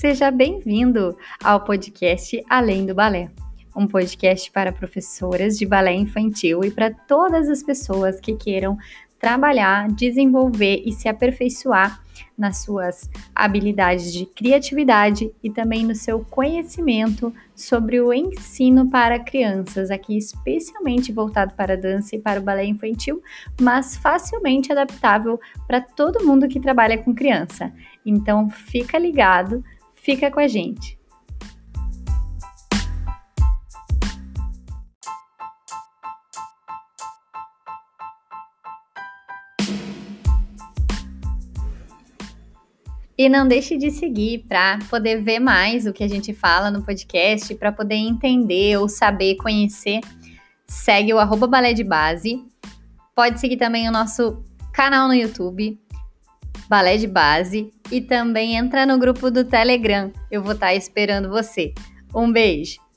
Seja bem-vindo ao podcast Além do Balé, um podcast para professoras de balé infantil e para todas as pessoas que queiram trabalhar, desenvolver e se aperfeiçoar nas suas habilidades de criatividade e também no seu conhecimento sobre o ensino para crianças, aqui especialmente voltado para a dança e para o balé infantil, mas facilmente adaptável para todo mundo que trabalha com criança. Então, fica ligado, fica com a gente. E não deixe de seguir para poder ver mais o que a gente fala no podcast, para poder entender ou saber, conhecer. Segue o arroba balé de base. Pode seguir também o nosso canal no YouTube, Balé de Base, e também entra no grupo do Telegram. Eu vou estar tá esperando você. Um beijo!